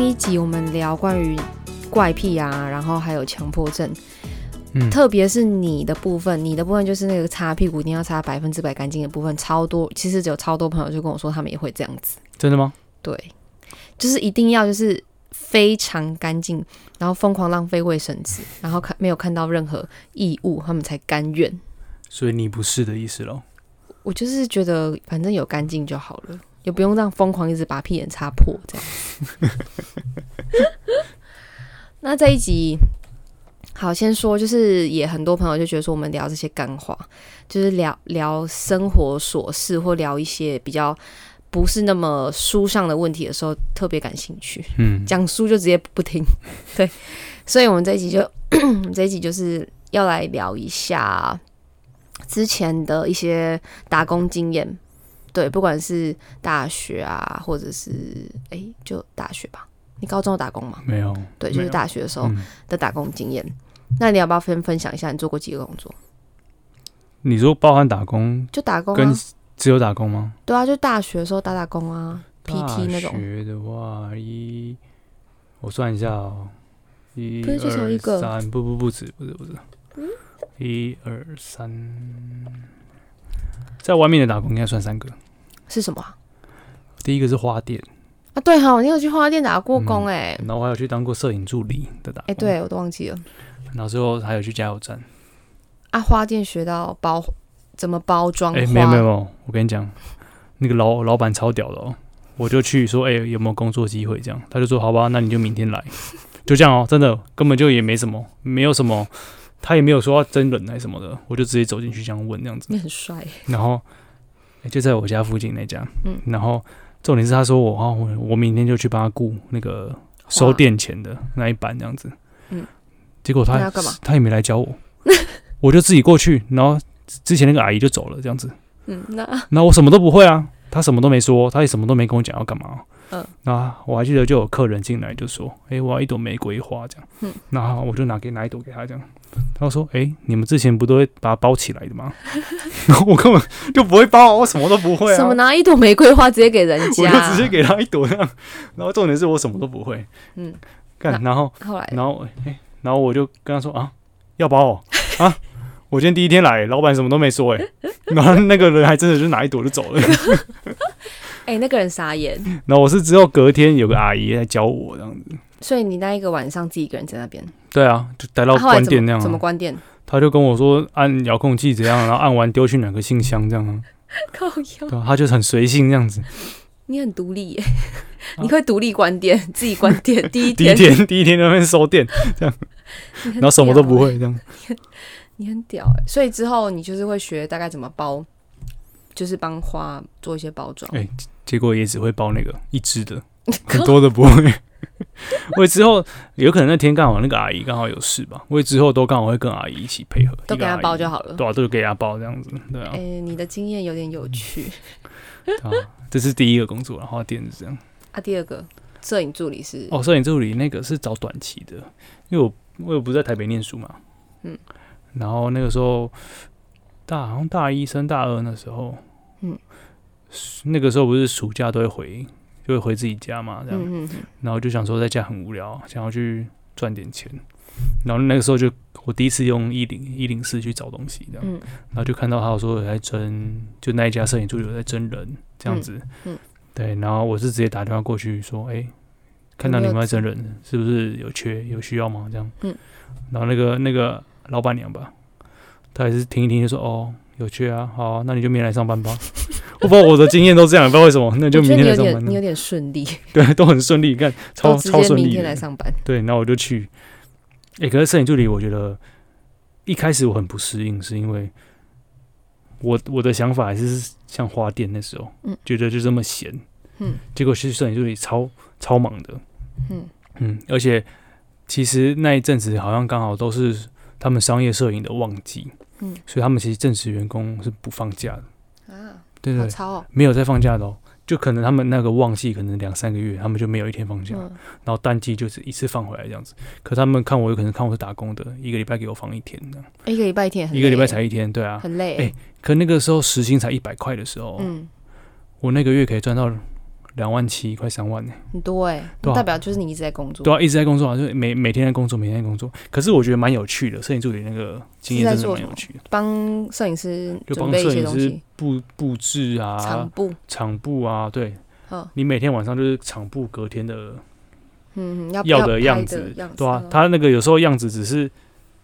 上一集我们聊关于怪癖啊，然后还有强迫症，嗯，特别是你的部分，你的部分就是那个擦屁股一定要擦百分之百干净的部分，超多，其实有超多朋友就跟我说他们也会这样子，真的吗？对，就是一定要就是非常干净，然后疯狂浪费卫生纸，然后看没有看到任何异物，他们才甘愿。所以你不是的意思喽？我就是觉得反正有干净就好了，也不用这样疯狂一直把屁眼擦破这样。那这一集，好，先说就是也很多朋友就觉得说我们聊这些干话，就是聊聊生活琐事或聊一些比较不是那么书上的问题的时候，特别感兴趣。嗯，讲书就直接不听，对，所以我们这一集就 这一集就是要来聊一下之前的一些打工经验，对，不管是大学啊，或者是哎、就大学吧，你高中有打工吗？没有，对，就是大学的时候嗯的打工经验。那你要不要分分享一下你做过几个工作？你说包含打工就打工跟啊，只有打工吗对啊，就大学的时候打打工啊，PT 那种大。学的话，一我算一下哦，一不是就只有一个嗯二三不不不止，不是不是，一二三，在外面的打工应该算三个。是什么啊？第一个是花店，啊，对哈，你有去花店打过工嗯哎、然后我还有去当过摄影助理的打哎、工，对我都忘记了。然后之后还有去加油站。啊，花店学到包怎么包装花，哎、没有没有，我跟你讲，那个老老板超屌的哦，我就去说，哎、有没有工作机会？这样，他就说，好吧，那你就明天来，就这样哦，真的根本就也没什么，没有什么，他也没有说要真人还是什么的，我就直接走进去这样问这样子，你很帅，然后、哎就在我家附近那家，嗯。然后重点是他说我啊，我我明天就去帮他雇那个收花店钱的那一班这样子，嗯，结果他要干嘛？他也没来教我，我就自己过去，然后之前那个阿姨就走了这样子。嗯，那那我什么都不会啊，他什么都没说，他也什么都没跟我讲要干嘛。嗯，那我还记得就有客人进来就说：“诶，我要一朵玫瑰花这样。”嗯，然后我就拿给拿一朵给他这样。他说：“诶，你们之前不都会把它包起来的吗？”然 后我根本就不会包啊，我什么都不会啊。什么拿一朵玫瑰花直接给人我家，就直接给他一朵这样。然后重点是我什么都不会。嗯，干，然后后来然后诶，然后我就跟他说：“啊，要包哦啊。”我今天第一天来，老板什么都没说哎、然后那个人还真的就拿一朵就走了。哎、那个人傻眼，那我是只有隔天有个阿姨来教我这样子。所以你那一个晚上自己一个人在那边，对啊，就待到关店那样、啊。怎么关店？他就跟我说按遥控器怎样，然后按完丢去哪个信箱这样啊。靠腰，对啊，他就是很随性这样子。你很独立耶，你会独立关店，自己关店，第一天第一天，第一天在那边收店，这样然后什么都不，会这样。你很屌哎，所以之后你就是会学大概怎么包，就是帮花做一些包装。哎结果也只会包那个一只的，很多的不会。我之后有可能那天刚好那个阿姨刚好有事吧，我之后都刚好会跟阿姨一起配合，都给他一个阿姨包就好了。对啊，都给她包这样子，对啊哎、，你的经验有点有趣啊，这是第一个工作，然后店是这样。啊。第二个摄影助理是哦，摄影助理那个是找短期的，因为我我也不在台北念书嘛，嗯，然后那个时候大好像大一升大二那时候，嗯，那个时候不是暑假都会回，就会回自己家嘛，这样，然后就想说在家很无聊，想要去赚点钱，然后那个时候就我第一次用一零一零四去找东西，这样，嗯。然后就看到他说有在征，就那一家摄影助理有在征人这样子，嗯。嗯对，然后我是直接打电话过去说，哎、看到你们在征人，是不是有缺有需要吗？这样，嗯，然后那个那个老板娘吧，她也是听一听就说，哦，有缺啊，好啊那你就明天来上班吧。我不知道我的经验都这样，不知道为什么，那就明天来上班你有。点顺利，对，都很顺利，看超超顺利明天来。上班。对，然后我就去。哎、可是摄影助理，我觉得一开始我很不适应，是因为我我的想法还是像花店那时候，嗯觉得就这么闲，嗯结果其实摄影助理超超忙的，嗯嗯，而且其实那一阵子好像刚好都是他们商业摄影的旺季，嗯所以他们其实正式员工是不放假的，啊，对对。没有在放假的哦，就可能他们那个旺季可能两三个月，他们就没有一天放假，嗯然后淡季就是一次放回来这样子。可他们看我有可能看我是打工的，一个礼拜给我放一天这样，一个礼拜一天，一个礼拜才一天，对啊。很累。哎可那个时候时薪才一百块的时候，嗯，我那个月可以赚到两万七，快三万呢。很多哎、对啊。代表就是你一直在工作，对啊，一直在工作啊，就每每天在工作，每天在工作。可是我觉得蛮有趣的，摄影助理那个经验真的蛮有趣的，帮摄影师就帮摄影师布布置啊场啊、布，场布啊，对。嗯你每天晚上就是场布隔天的嗯，嗯要要的的样子对啊嗯，他那个有时候样子只是，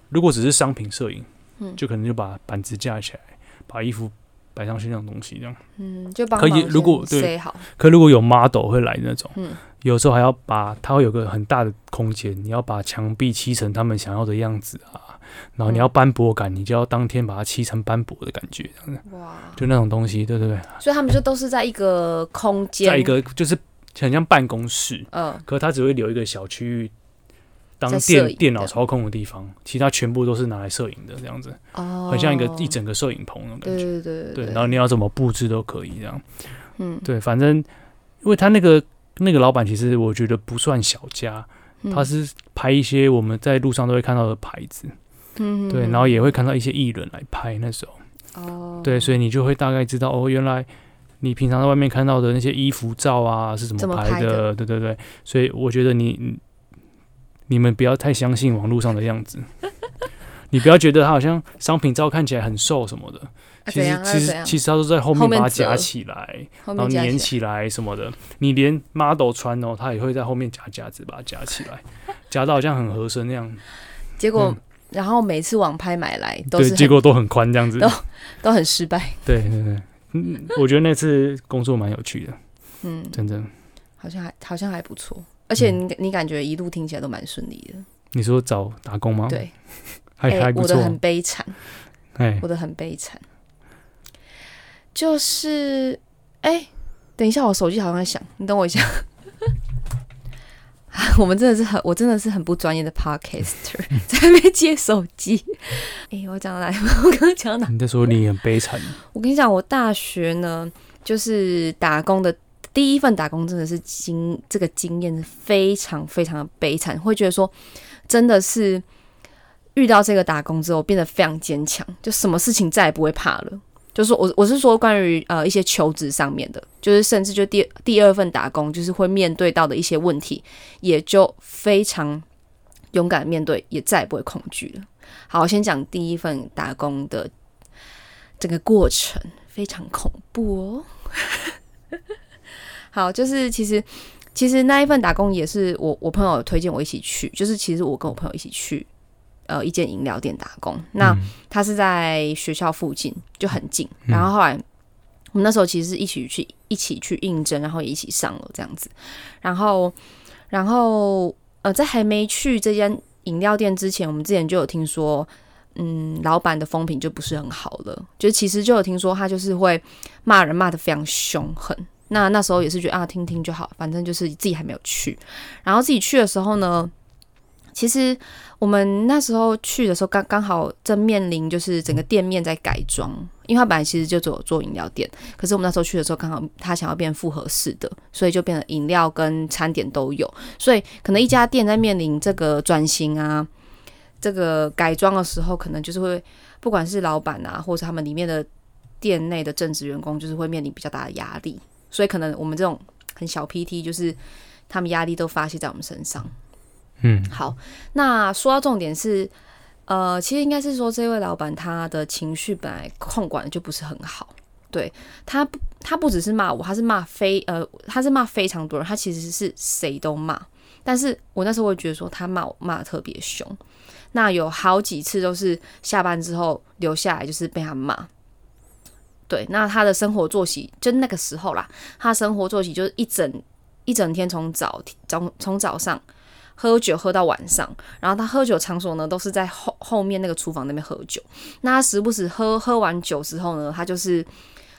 如果只是商品摄影，嗯。就可能就把板子架起来，把衣服摆上去那种东西这样。嗯，就帮可以如果对可如果有 model 会来那种，嗯。有时候还要把它会有个很大的空间，你要把墙壁漆成他们想要的样子啊，然后你要嗯斑驳感，你就要当天把它漆成斑驳的感觉，这样。子哇，就那种东西，对对对，所以他们就都是在一个空间，在一个就是很像办公室，嗯。可是它只会留一个小区域当电电脑操控的地方，其他全部都是拿来摄影的，这样子，哦，很像一个一整个摄影棚那种感对觉。对对。对，然后你要怎么布置都可以这样。嗯，对，反正因为他那个那个老板，其实我觉得不算小家，嗯。他是拍一些我们在路上都会看到的牌子，嗯对，然后也会看到一些艺人来拍那时候，哦，对，所以你就会大概知道哦，原来你平常在外面看到的那些衣服照啊是怎怎么拍拍的？对对对，所以我觉得你你你们不要太相信网络上的样子。你不要觉得他好像商品照看起来很瘦什么的，啊其实其实其实他都在后后面面把它夹起来，然后粘起来什么的。你连 model 穿哦，他也会在后面夹夹子把它夹起来，夹到好像很合身那样。结果嗯然后每次网拍买来都，是很结果都很宽这样子。都都很失败，对对对，嗯，我觉得那次工作蛮有趣的，嗯，真的。好像还好像还不错，而且嗯你你感觉一路听起来都蛮顺利的，你说找打工吗？，对，还哎还不错我的。很悲惨，哎，我的很悲惨，就是哎、等一下，我手机好像在响，你等我一下。我们真的是很，我真的是很不专业的 podcaster，在那边接手机。哎、我讲到哪里？我刚刚讲到哪？你在说你很悲惨，我跟你讲，我大学呢，就是打工的第一份打工，真的是经这个经验非常非常的悲惨，会觉得说，真的是遇到这个打工之后，变得非常坚强，就什么事情再也不会怕了。就是我我是说关于呃一些求职上面的，就是甚至就第第二份打工，就是会面对到的一些问题，也就非常勇敢面对，也再也不会恐惧了。好，先讲第一份打工的整个过程，非常恐怖哦。好，就是其实其实那一份打工也是我我朋友推荐我一起去，就是其实我跟我朋友一起去呃一间饮料店打工。那、嗯他是在学校附近，就很近。嗯然后后来我们那时候其实是一起去一起去应征，然后也一起上了这样子。然后然后呃，在还没去这间饮料店之前，我们之前就有听说。嗯，老板的风评就不是很好了，就其实就有听说他就是会骂人骂的非常凶狠。那那时候也是觉得啊，听听就好，反正就是自己还没有去。然后自己去的时候呢，其实我们那时候去的时候刚刚好正面临就是整个店面在改装，因为他本来其实就只有做饮料店，可是我们那时候去的时候刚好他想要变复合式的，所以就变成饮料跟餐点都有，所以可能一家店在面临这个转型啊。这个改装的时候，可能就是会，不管是老板啊，或者他们里面的店内的正职员工，就是会面临比较大的压力，所以可能我们这种很小 PT，就是他们压力都发泄在我们身上。嗯好，那说到重点是，呃，其实应该是说这位老板他的情绪本来控管的就不是很好，对他不，他不只是骂我，他是骂非呃，他是骂非常多人，他其实是谁都骂，但是我那时候会觉得说他骂我骂的特别凶，那有好几次都是下班之后留下来就是被他骂。对，那他的生活作息就那个时候啦，他生活作息就是一整一整天从早从从早上喝酒喝到晚上，然后他喝酒场所呢都是在后后面那个厨房那边喝酒。那他时不时喝喝完酒之后呢，他就是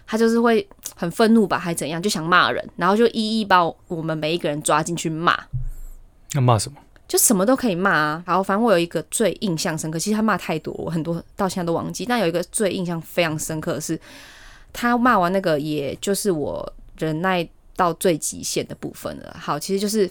他就是会很愤怒吧，还怎样，就想骂人，然后就一一把我们每一个人抓进去骂，那骂什么？就什么都可以骂啊。然后反正我有一个最印象深刻，其实他骂太多，我很多到现在都忘记。但有一个最印象非常深刻的是，他骂完那个，也就是我忍耐到最极限的部分了。好，其实就是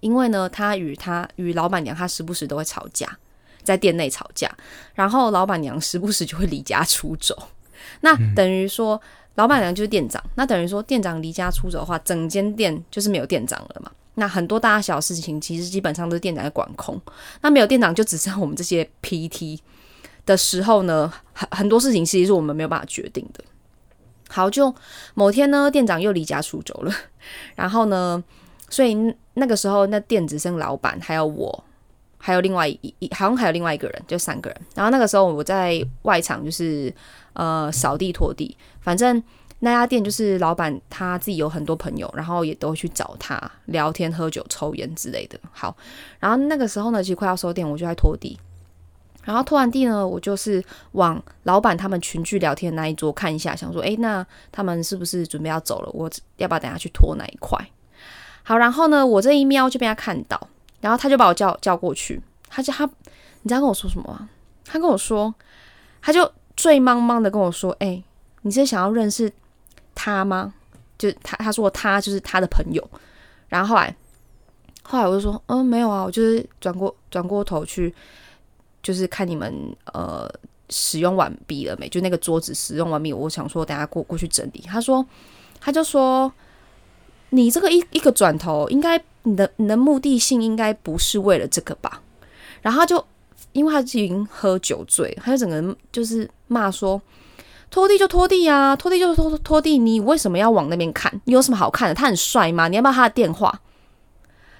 因为呢，他与他与老板娘，他时不时都会吵架，在店内吵架，然后老板娘时不时就会离家出走。那等于说，老板娘就是店长，那等于说店长离家出走的话，整间店就是没有店长了嘛。那很多大小事情其实基本上都是店长在管控，那没有店长就只剩我们这些 PT 的时候呢，很很多事情其实是我们没有办法决定的。好，就某天呢，店长又离家出走了，然后呢，所以那个时候那店只剩老板还有我。还有另外一一好像还有另外一个人，就三个人。然后那个时候我在外场，就是呃扫地拖地。反正那家店就是老板他自己有很多朋友，然后也都去找他聊天、喝酒、抽烟之类的。好，然后那个时候呢，其实快要收店，我就在拖地。然后拖完地呢，我就是往老板他们群聚聊天的那一桌看一下，想说，诶，那他们是不是准备要走了？我要不要等下去拖那一块？好，然后呢，我这一瞄就被他看到。然后他就把我叫叫过去，他就他，你知道跟我说什么吗？他跟我说，他就醉茫茫的跟我说：“哎，你是想要认识他吗？”就他他说他就是他的朋友。然后后来后来我就说：“嗯，没有啊，我就是转过转过头去，就是看你们呃使用完毕了没？就那个桌子使用完毕，我想说等下过过去整理。”他说，他就说：“你这个一一个转头应该。”你的你的目的性应该不是为了这个吧？然后他就因为他已经喝酒醉，他就整个人就是骂说：“拖地就拖地啊，拖地就拖拖地，你为什么要往那边看？你有什么好看的？他很帅吗？你要不要他的电话？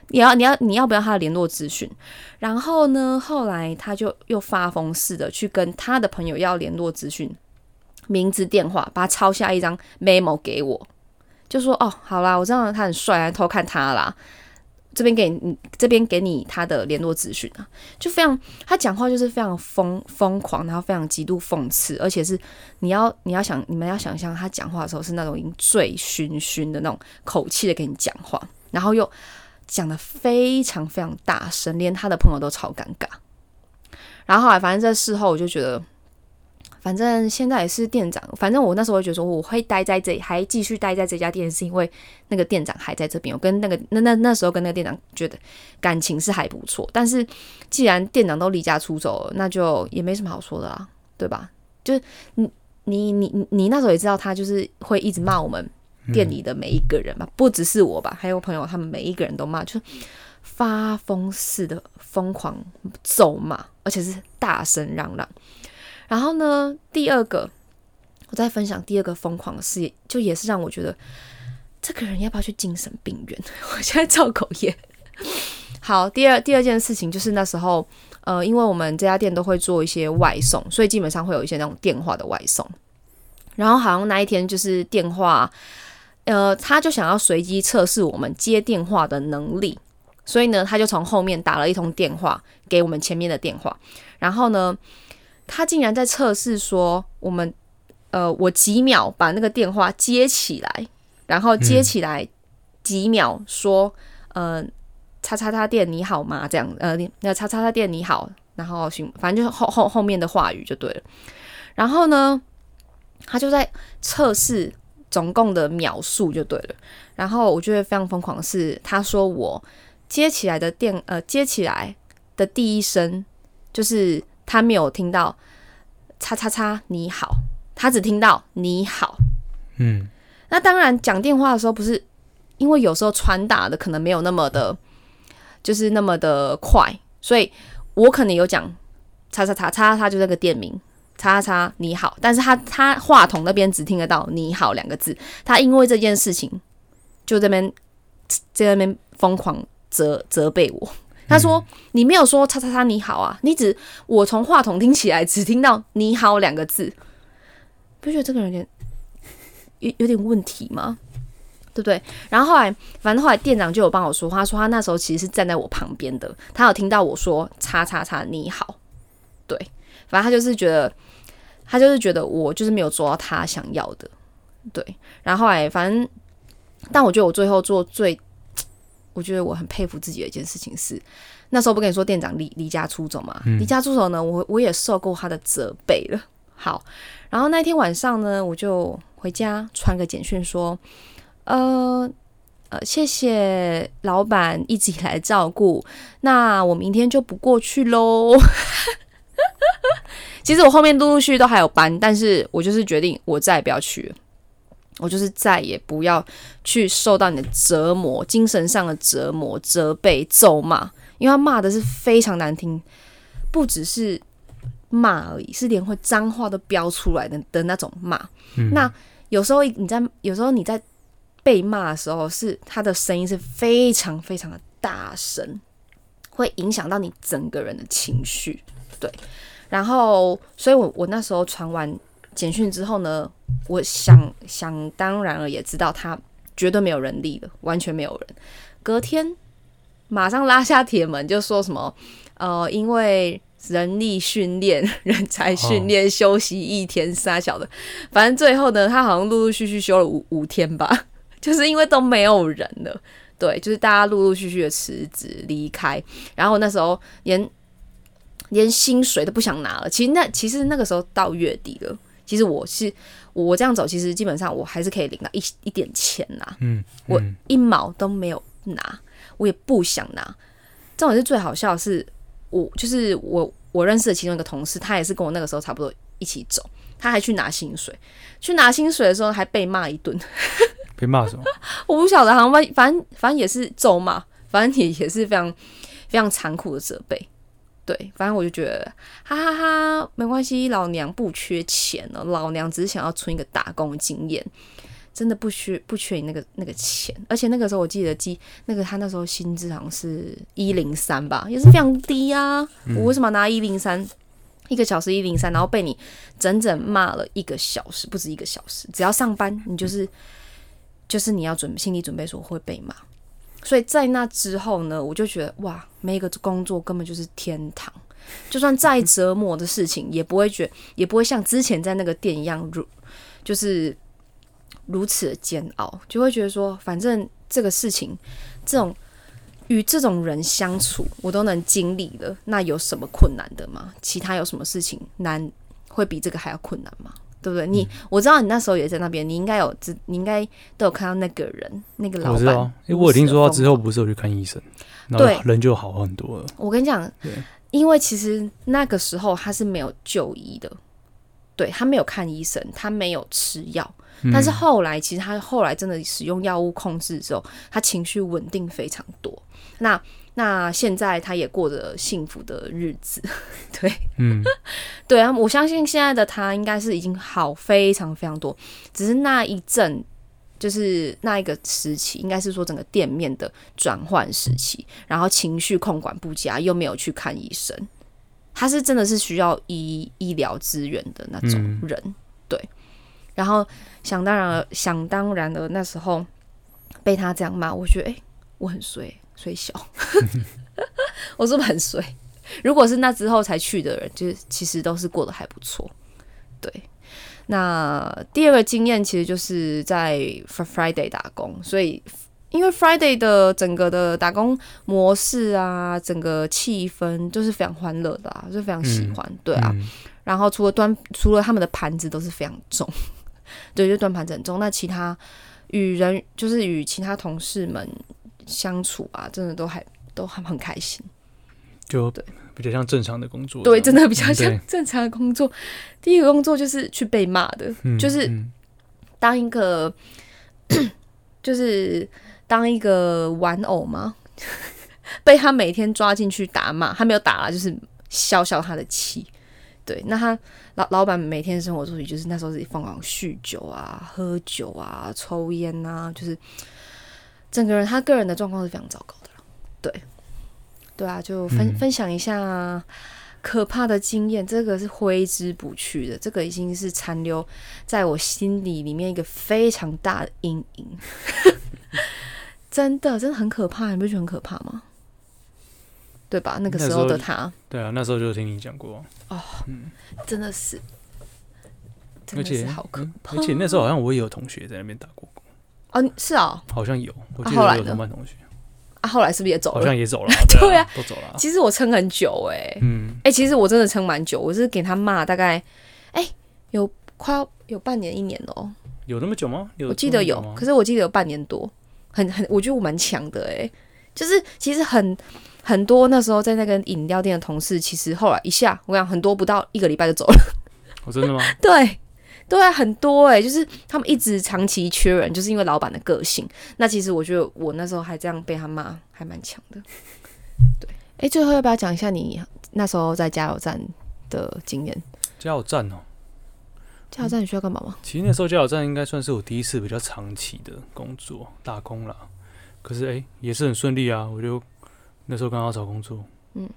你要你要你要不要他的联络资讯？”然后呢，后来他就又发疯似的去跟他的朋友要联络资讯、名字、电话，把他抄下一张 memo 给我，就说：“哦，好啦，我知道他很帅，偷看他啦。”这边给你，这边给你他的联络资讯啊，就非常他讲话就是非常疯疯狂，然后非常极度讽刺，而且是你要你要想你们要想象他讲话的时候是那种已经醉醺醺的那种口气的跟你讲话，然后又讲的非常非常大声，连他的朋友都超尴尬。然后后来反正这事后我就觉得。反正现在也是店长，反正我那时候会觉得说，我会待在这里，还继续待在这家店，是因为那个店长还在这边。我跟那个那那那时候跟那个店长觉得感情是还不错，但是既然店长都离家出走了，那就也没什么好说的啦，对吧？就是你你你你那时候也知道，他就是会一直骂我们店里的每一个人嘛，不只是我吧，还有朋友，他们每一个人都骂，就是发疯似的疯狂咒骂，而且是大声嚷嚷。然后呢，第二个，我再分享第二个疯狂的事，就也是让我觉得这个人要不要去精神病院？我现在造口业。好，第二第二件事情就是那时候，呃，因为我们这家店都会做一些外送，所以基本上会有一些那种电话的外送。然后好像那一天就是电话，呃，他就想要随机测试我们接电话的能力，所以呢，他就从后面打了一通电话给我们前面的电话，然后呢。他竟然在测试说，我们呃，我几秒把那个电话接起来，然后接起来几秒说，呃，叉叉叉店你好吗？这样，呃，那叉叉叉店你好，然后行，反正就是后后后面的话语就对了。然后呢，他就在测试总共的秒数就对了。然后我觉得非常疯狂的是，他说我接起来的电，呃，接起来的第一声就是。他没有听到“叉叉叉你好”，他只听到“你好”。嗯，那当然讲电话的时候不是，因为有时候传达的可能没有那么的，就是那么的快，所以我可能有讲“叉叉叉叉叉”就那个店名“叉叉叉你好”，但是他他话筒那边只听得到“你好”两个字，他因为这件事情就这边在那边疯狂责责备我。他说：“你没有说‘叉叉叉你好’啊，你只我从话筒听起来只听到‘你好’两个字，不觉得这个人有点有有点问题吗？对不对？然后后来，反正后来店长就有帮我说话，说他那时候其实是站在我旁边的，他有听到我说‘叉叉叉你好’，对，反正他就是觉得他就是觉得我就是没有做到他想要的，对。然后后来，反正，但我觉得我最后做最。”我觉得我很佩服自己的一件事情是，那时候不跟你说店长离离家出走嘛？离家出走呢，我我也受够他的责备了。好，然后那天晚上呢，我就回家传个简讯说，呃呃，谢谢老板一直以来照顾，那我明天就不过去喽。其实我后面陆陆续续都还有班，但是我就是决定我再也不要去了。我就是再也不要去受到你的折磨，精神上的折磨、责备、咒骂，因为他骂的是非常难听，不只是骂而已，是连会脏话都飙出来的的那种骂。嗯那有时候你在有时候你在被骂的时候，是他的声音是非常非常的大声，会影响到你整个人的情绪。对，然后所以我我那时候传完简讯之后呢，我想想当然了，也知道他绝对没有人力了，完全没有人。隔天马上拉下铁门，就说什么呃，因为人力训练、人才训练休息一天三小的，反正最后呢，他好像陆陆续续休了五五天吧，就是因为都没有人了。对，就是大家陆陆续续的辞职离开，然后那时候连连薪水都不想拿了。其实那其实那个时候到月底了，其实我是我这样走，其实基本上我还是可以领到一一点钱呐、嗯，我嗯一毛都没有拿，我也不想拿。这种是最好笑的是，我就是我我认识的其中一个同事，他也是跟我那个时候差不多一起走，他还去拿薪水，去拿薪水的时候还被骂一顿。被骂什么？我不晓得，好像反反正反正也是咒骂，反正也也是非常非常残酷的责备。对，反正我就觉得，哈哈哈没关系，老娘不缺钱了，老娘只是想要存一个打工经验，真的不缺不缺你那个那个钱。而且那个时候我记得记那个他那时候薪资好像是一零三吧，也是非常低啊。我为什么拿一零三？一个小时一零三，然后被你整整骂了一个小时，不止一个小时。只要上班，你就是就是你要准心理准备说会被骂。所以在那之后呢，我就觉得哇，每一个工作根本就是天堂，就算再折磨的事情，也不会觉也不会像之前在那个店一样如就是如此的煎熬，就会觉得说，反正这个事情，这种与这种人相处，我都能经历了，那有什么困难的吗？其他有什么事情难会比这个还要困难吗？对不对？你我知道你那时候也在那边，你应该有知，你应该都有看到那个人，那个老板我知道，因为我听说他之后不是有去看医生，对。人就好很多了。我跟你讲对，因为其实那个时候他是没有就医的，对他没有看医生，他没有吃药，嗯。但是后来其实他后来真的使用药物控制之后，他情绪稳定非常多。那那现在他也过着幸福的日子，对。嗯，对啊，我相信现在的他应该是已经好非常非常多，只是那一阵。就是那一个时期，应该是说整个店面的转换时期，然后情绪控管不佳，又没有去看医生，他是真的是需要医医疗资源的那种嗯。人，对。然后想当然了，想当然了，那时候被他这样骂，我觉得哎、诶我很衰，衰小，我是不是很衰？如果是那之后才去的人，就是其实都是过得还不错，对。那第二个经验其实就是在 Fr- Friday 打工，所以因为 Friday 的整个的打工模式啊，整个气氛就是非常欢乐的啊，就非常喜欢，对啊。嗯然后除了端，除了他们的盘子都是非常重，对，就端盘子很重。那其他与人就是与其他同事们相处啊，真的都还都还很开心。就对比较像正常的工作对，真的比较像正常的工作。第一个工作就是去被骂的，嗯就是嗯当一个 就是当一个玩偶嘛，被他每天抓进去打骂，他没有打啦，就是消消他的气。对，那他老老板每天生活作息就是那时候自己疯狂酗酒啊、喝酒啊、抽烟啊，就是整个人他个人的状况是非常糟糕的了。对，对啊，就分、嗯分享一下可怕的经验，这个是挥之不去的，这个已经是残留在我心里里面一个非常大的阴影。真的，真的很可怕，你不觉得很可怕吗？对吧？那个时候候的他，对啊，那时候就听你讲过，哦真的是，真而且的是好可嗯怕。而且那时候好像我也有同学在那边打过工，哦，是哦，好像有，我记得有同班同学，啊，后来是不是也走了？好像也走了，对啊，都走了。其实我撑很久哎、嗯，哎、其实我真的撑蛮久，我是给他骂大概，哎、有快要有半年一年了哦，有那么久吗？有我记得有可是我记得有半年多，很很，我觉得我蛮强的哎、就是其实很很多那时候在那个饮料店的同事，其实后来一下我讲很多不到一个礼拜就走了，哦，真的吗？对，对啊，很多哎、就是他们一直长期缺人，就是因为老板的个性。那其实我觉得我那时候还这样被他骂，还蛮强的。对，哎、最后要不要讲一下你那时候在加油站的经验？加油站哦，加油站你需要干嘛吗？其实那时候加油站应该算是我第一次比较长期的工作打工啦。可是哎、也是很顺利啊，我就那时候刚好找工作，嗯，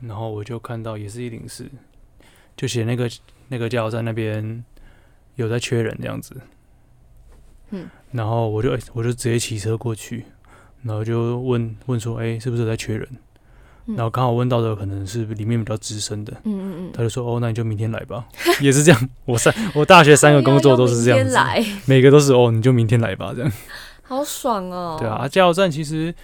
然后我就看到也是一零四，就写那个那个加油站那边有在缺人这样子，嗯，然后我就、哎我就直接骑车过去，然后就问问说，哎、是不是有在缺人？嗯然后刚好问到的可能是里面比较资深的，嗯嗯嗯，他就说：“哦，那你就明天来吧。”也是这样，我三 我大学三个工作都是这样 每个都是哦，你就明天来吧，这样。好爽哦。对啊，啊加油站其实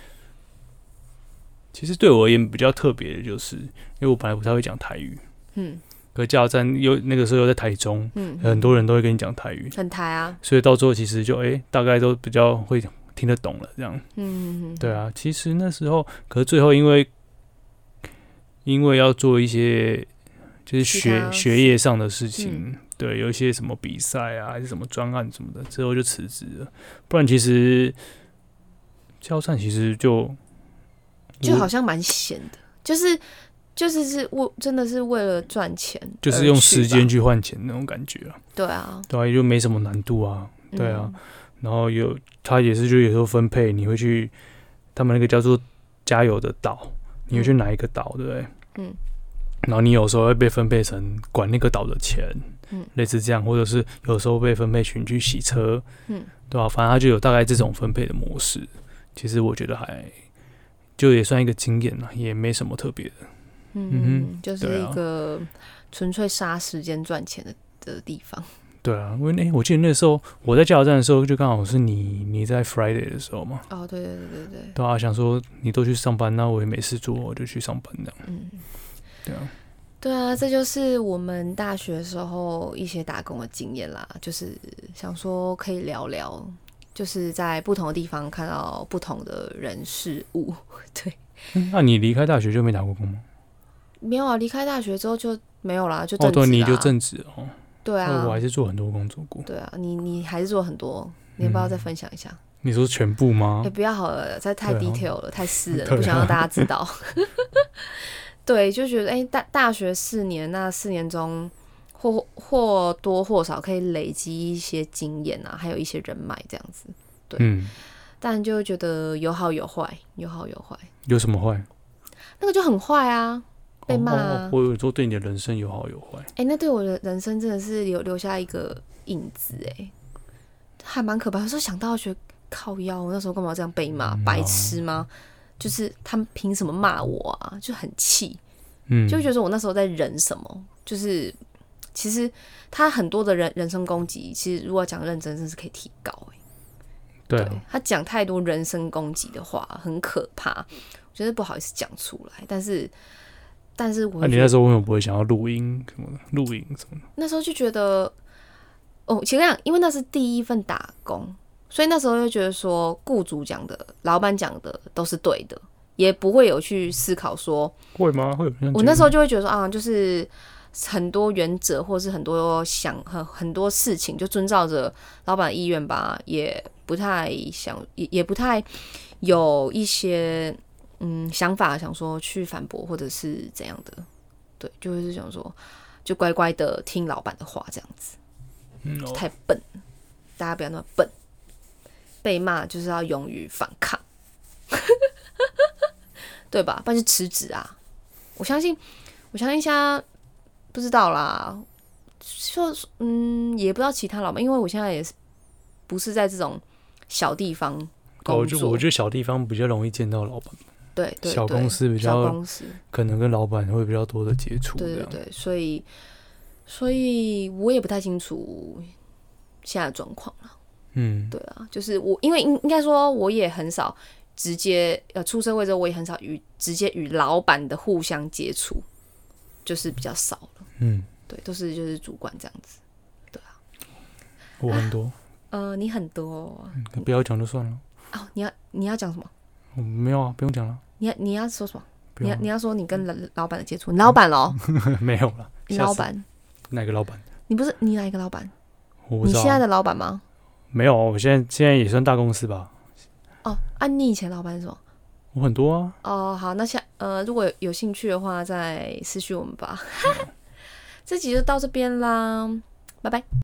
其实对我而言比较特别的就是，因为我本来不太会讲台语，嗯可加油站又那个时候又在台中，嗯，很多人都会跟你讲台语，很台啊。所以到最后其实就哎、大概都比较会听得懂了，这样。嗯对啊，其实那时候，可是最后因为因为要做一些就是学学业上的事情，嗯对，有一些什么比赛啊，还是什么专案什么的，之后就辞职了。不然其实交战其实就就好像蛮闲的，就是就是是为真的是为了赚钱，就是用时间。去换钱那种感觉啊，对啊，对啊，也就没什么难度啊。对啊嗯，然后有他也是就有时候分配，你会去他们那个叫做加油的岛，你会去哪一个岛，对不对？嗯。然后你有时候会被分配成管那个岛的钱，嗯，类似这样，或者是有时候被分配群去洗车，嗯，对吧、反正他就有大概这种分配的模式。其实我觉得还就也算一个经验啦，也没什么特别的。嗯就是一个纯粹杀时间赚钱的的地方。对啊，因为哎、我记得那时候我在加油站的时候，就刚好是你你在 Friday 的时候嘛，哦，对对对对对，对啊，想说你都去上班，那我也没事做，我就去上班这样。嗯，对啊，对啊，这就是我们大学时候一些打工的经验啦，就是想说可以聊聊，就是在不同的地方看到不同的人事物。对，嗯那你离开大学就没打过工吗？没有啊，离开大学之后就没有啦，就哦，对，你就正职哦。对啊，我还是做很多工作过。对啊，你你还是做很多，你要不要再分享一下？你说全部吗哎、？不要好了，这太对啊 detail 了，太私人 不想让大家知道。对，就觉得哎、大大学四年，那四年中或或多或少可以累积一些经验啊，还有一些人脉这样子。对嗯，但就会觉得有好有坏，有好有坏，有什么坏？那个就很坏啊，被骂哦啊哦。我有说对你的人生有好有坏。哎、那对我的人生真的是有留下一个影子哎、还蛮可怕。有时候想到觉得靠腰，我那时候干嘛这样被骂？嗯白痴吗？就是他们凭什么骂我啊？就很气，嗯，就会觉得说我那时候在忍什么？就是其实他很多的人人身攻击，其实如果讲认真，真是可以提高哎、对啊，他讲太多人身攻击的话，很可怕，我觉得不好意思讲出来。但是，但是我那你那时候为什么不会想要录音什么的？录影什么的？那时候就觉得，哦，其实讲，因为那是第一份打工，所以那时候就觉得说，雇主讲的、老板讲的都是对的，也不会有去思考说，会吗？会有我那时候候就会觉得说啊，就是很多原则或是很多想很很多事情就遵照着老板的意愿吧，也不太想，也也不太有一些嗯想法，想说去反驳或者是怎样的，对，就是想说就乖乖的听老板的话这样子，嗯哦。太笨，大家不要那么笨，被骂就是要勇于反抗，对吧？不然就辞职啊！我相信，我相信现在不知道啦，就嗯，也不知道其他老板，因为我现在也是不是在这种小地方工作，我就我觉得小地方比较容易见到老板，对对小公司比较小公司，可能跟老板会比较多的接触。对对对，所以所以我也不太清楚现在的状况了。嗯，对啊，就是我，因为应应该说，我也很少直接呃出社会之后，我也很少与直接与老板的互相接触，就是比较少了。嗯，对，都是就是主管这样子。对啊我很多，呃，你很多哦，嗯不要讲就算了。哦你要你要讲什么？我没有啊，不用讲了，你要你要说什么？你要你要说你跟老老板的接触，你老板咯，没有了。你老板哪个老板？你不是你哪一个老板？你现在的老板吗？没有，我现在现在也算大公司吧，哦，啊，你以前老板是什么？我很多啊。哦，好，那下呃，如果有有兴趣的话，再私讯我们吧。这集就到这边啦，拜拜。